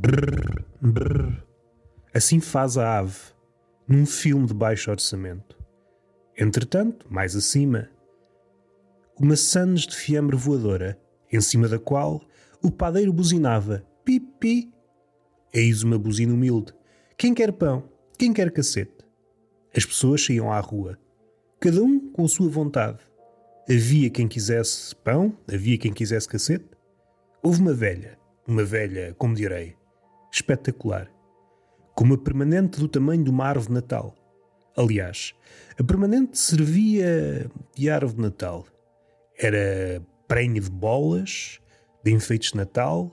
Brrr, brrr. Assim faz a ave, num filme de baixo orçamento. Entretanto, mais acima, uma sandes de fiambre voadora, em cima da qual o padeiro buzinava pipi. Eis uma buzina humilde. Quem quer pão? Quem quer cacete? As pessoas saíam à rua, cada um com a sua vontade. Havia quem quisesse pão, havia quem quisesse cacete. Houve uma velha, uma velha, como direi, espetacular, com uma permanente do tamanho de uma árvore de Natal. Aliás, a permanente servia de árvore de Natal. Era prenhe de bolas, de enfeites de Natal.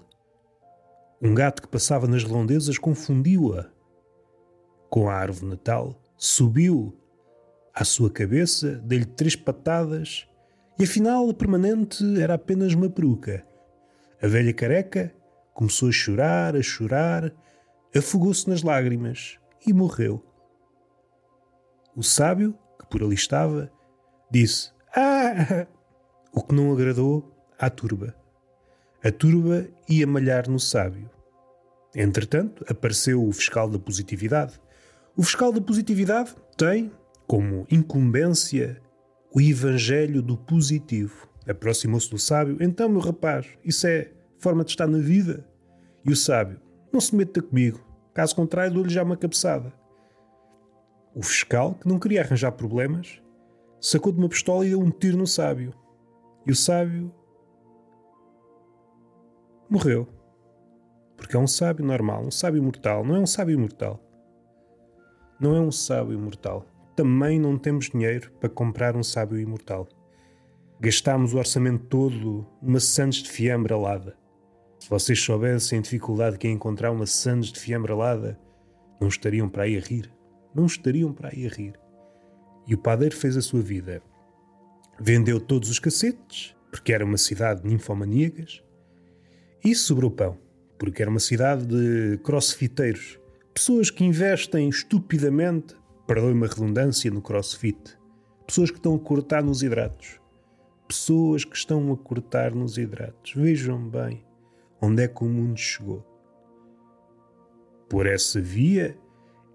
Um gato que passava nas redondezas confundiu-a com a árvore de Natal, subiu à sua cabeça, deu-lhe três patadas e afinal a permanente era apenas uma peruca. A velha careca começou a chorar, a chorar, afogou-se nas lágrimas e morreu. O sábio, que por ali estava, disse: Ah! O que não agradou à turba. A turba ia malhar no sábio. Entretanto, apareceu o fiscal da positividade. O fiscal da positividade tem, como incumbência, o evangelho do positivo. Aproximou-se do sábio. Então, meu rapaz, isso é forma de estar na vida? E o sábio, não se meta comigo. Caso contrário, dou-lhe já uma cabeçada. O fiscal, que não queria arranjar problemas, sacou de uma pistola e deu um tiro no sábio. E o sábio morreu. Porque é um sábio normal, um sábio mortal, não é um sábio imortal. Não é um sábio imortal. Também não temos dinheiro para comprar um sábio imortal. Gastámos o orçamento todo numa sandes de fiambre alada. Se vocês soubessem a dificuldade que é encontrar uma sandes de fiambre alada, não estariam para aí a rir. Não estariam para aí a rir. E o padeiro fez a sua vida. Vendeu todos os cacetes, porque era uma cidade de ninfomaníacas, e sobrou pão, porque era uma cidade de crossfiteiros, pessoas que investem estupidamente, perdoe-me a redundância, no crossfit, pessoas que estão a cortar nos hidratos, pessoas que estão a cortar nos hidratos. Vejam bem onde é que o mundo chegou. Por essa via,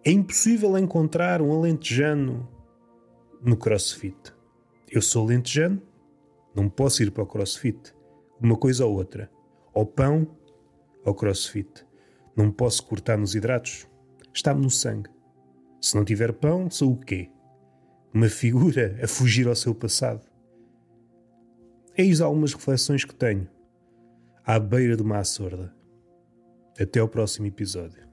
é impossível encontrar um alentejano no crossfit. Eu sou lentejano, não posso ir para o crossfit. Uma coisa ou outra. Ou pão ou crossfit. Não posso cortar nos hidratos. Está-me no sangue. Se não tiver pão, sou o quê? Uma figura a fugir ao seu passado. Eis algumas reflexões que tenho à beira de uma açorda. Até ao próximo episódio.